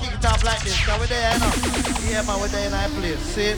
kick it off like this. Cause we there, you know. Yeah man, we there in our place. See?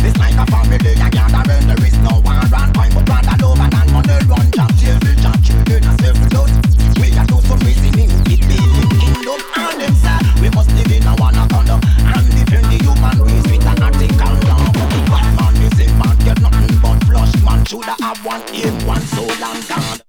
This like a family, I gathering, there is no one run Point but rather love and money run Jump children, jump children, and self blood We are do some reasoning, it building kingdom. And them say, we must live in a one another And defend the human race with an article law. But man, this man, get nothing but flush. Man shoulda have one aim, one soul and God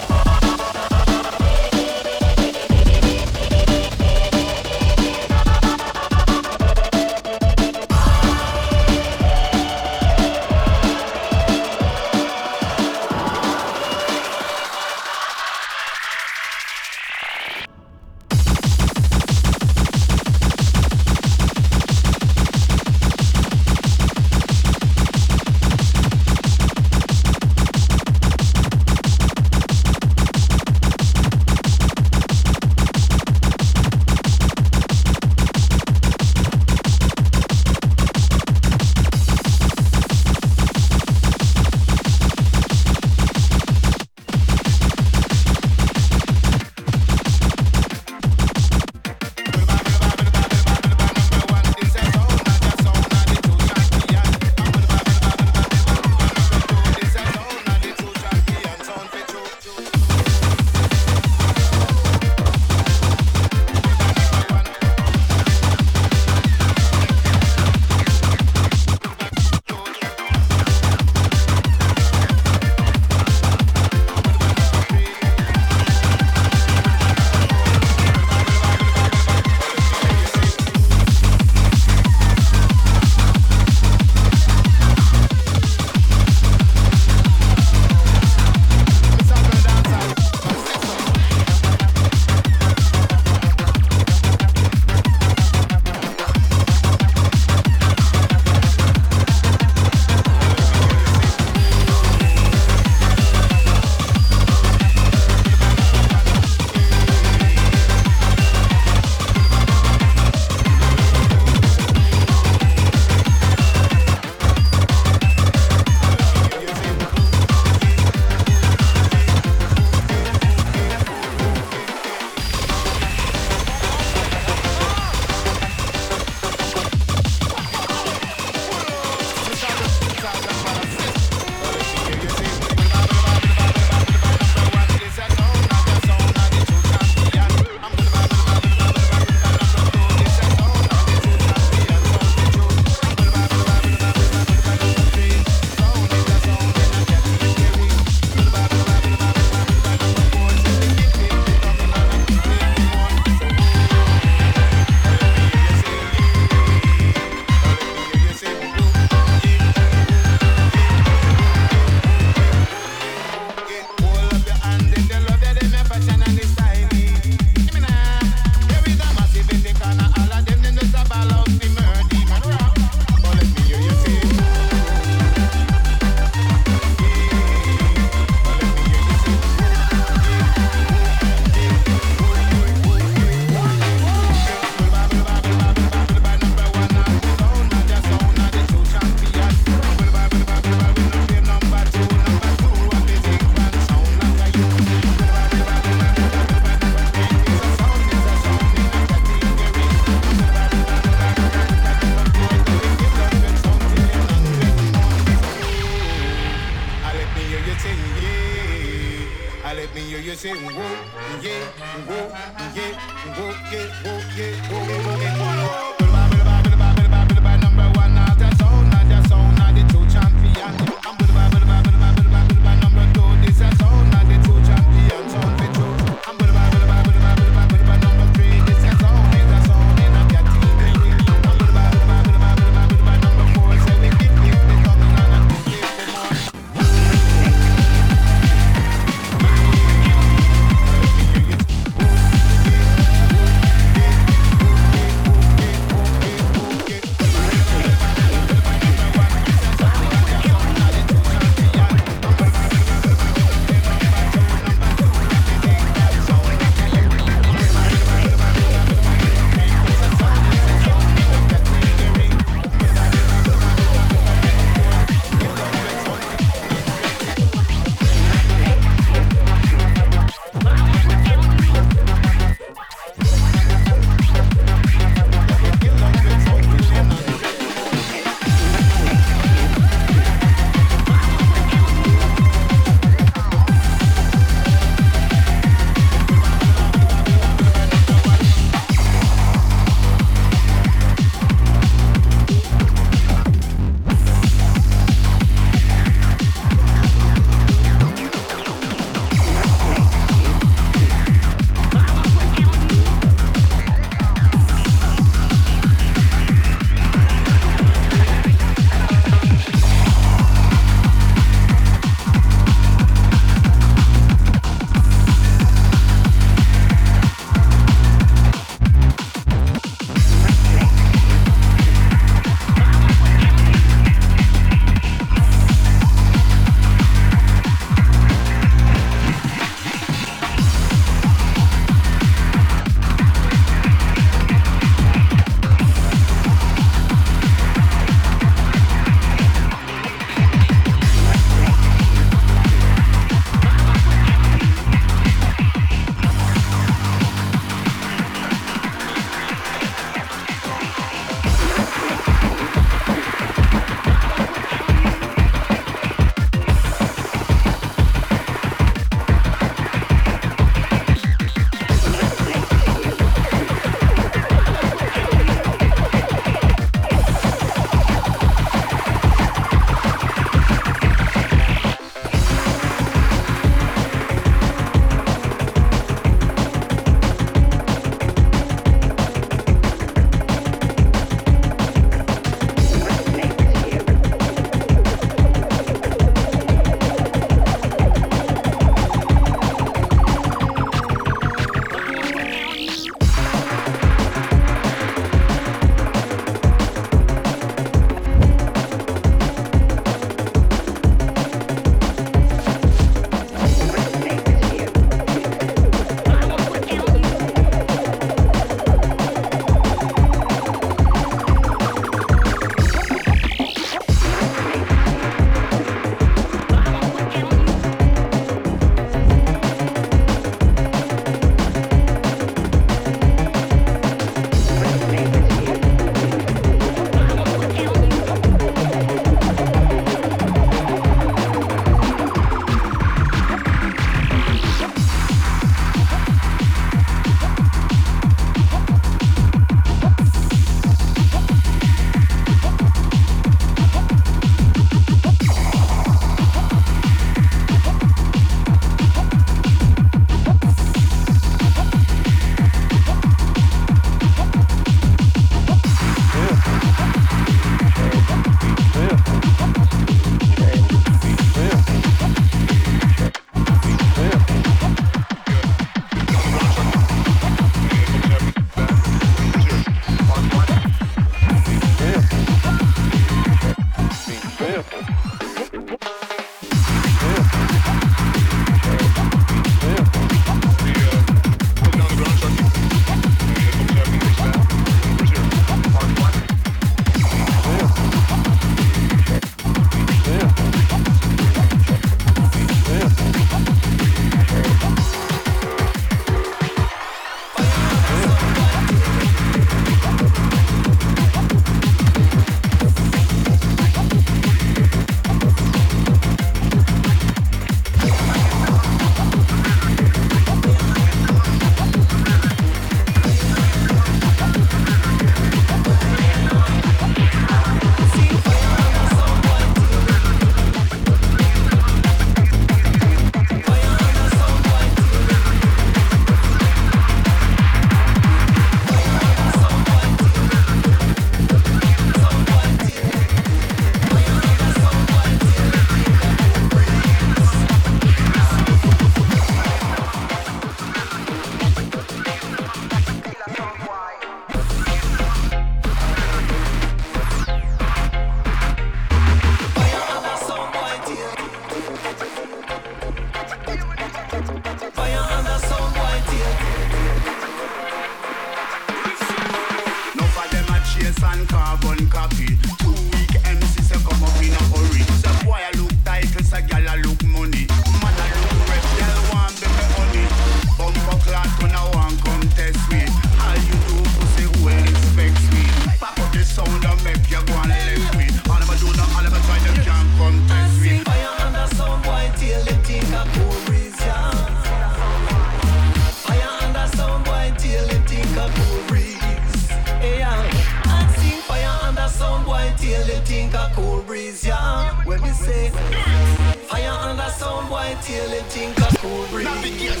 till it think a cool breeze.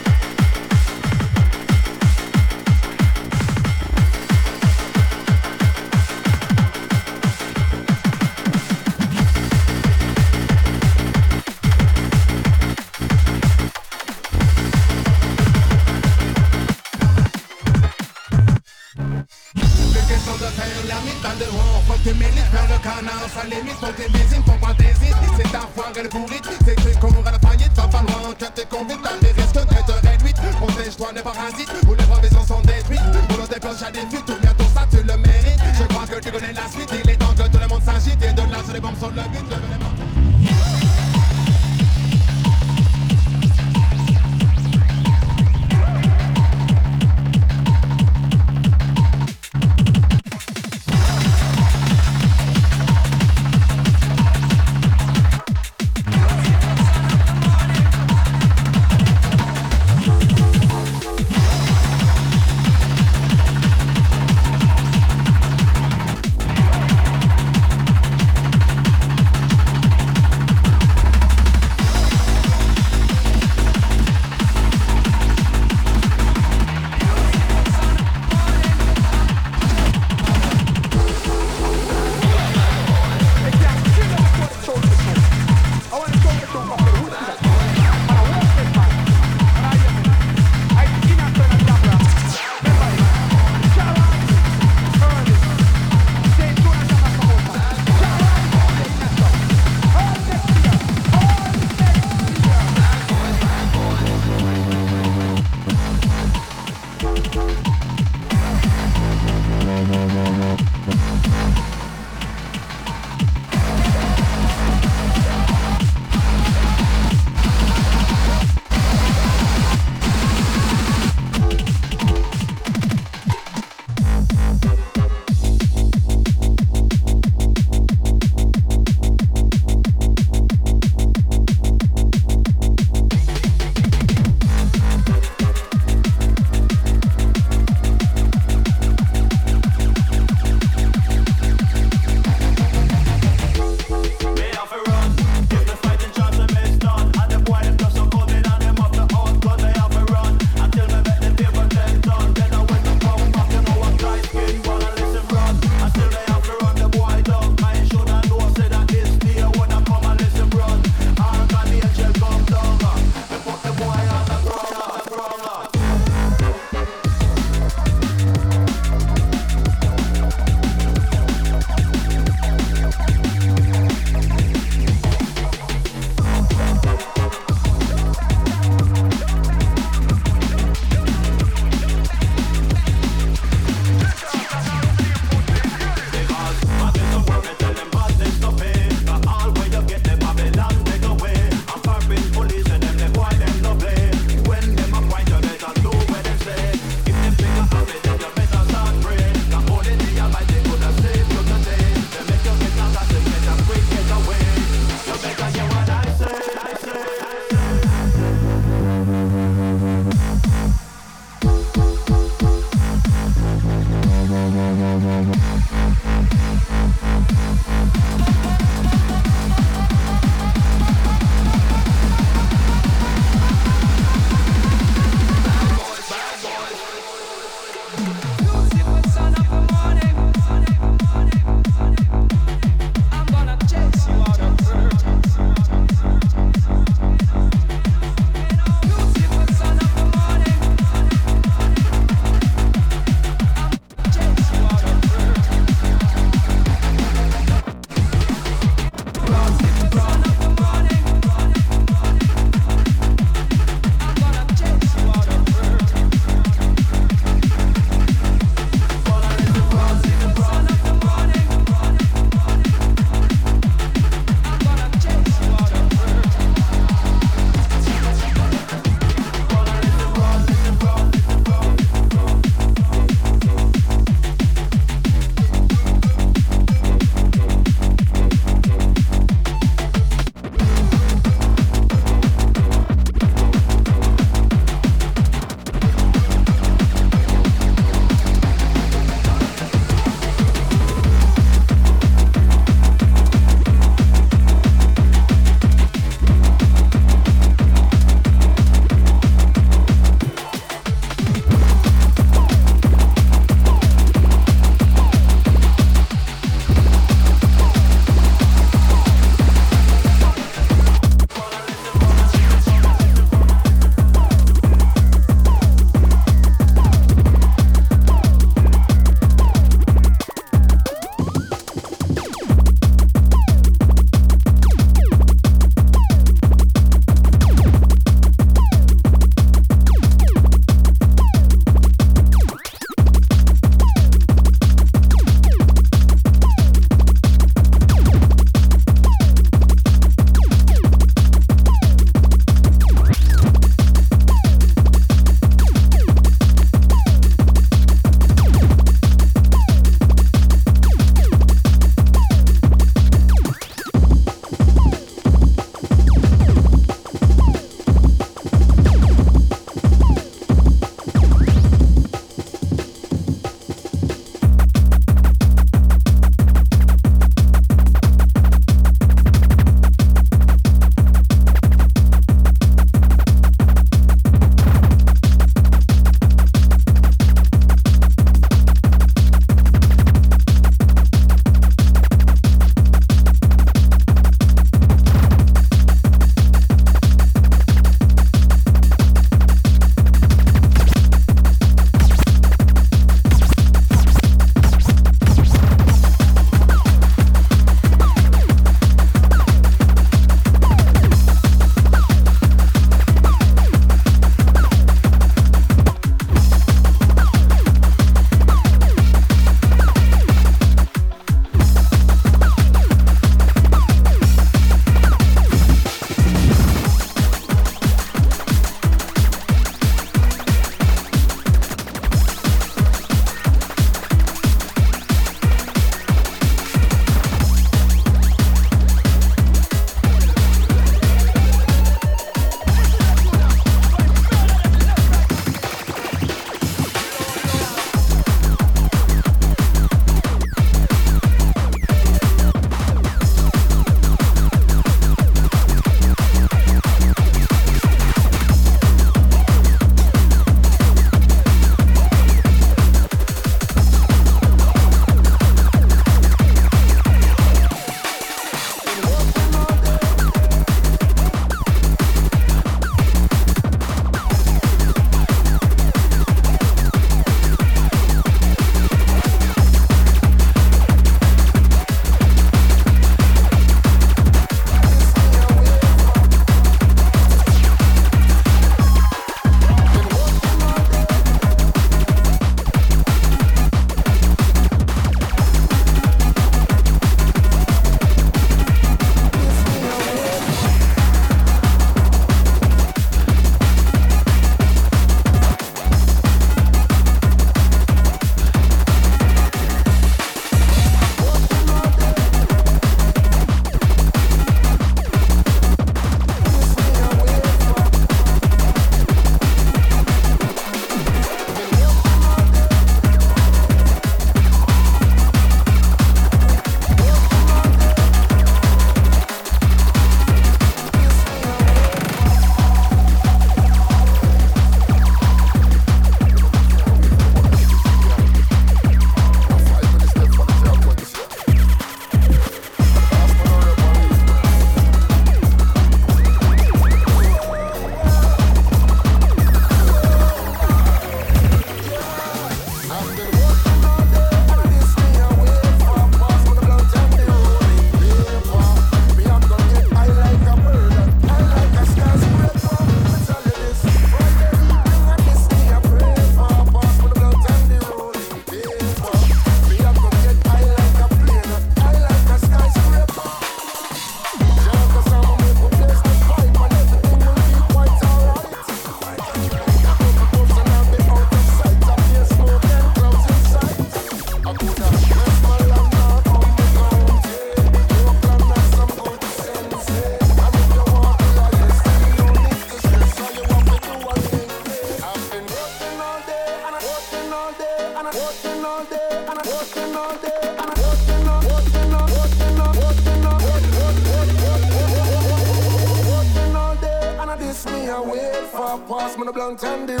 Pass me the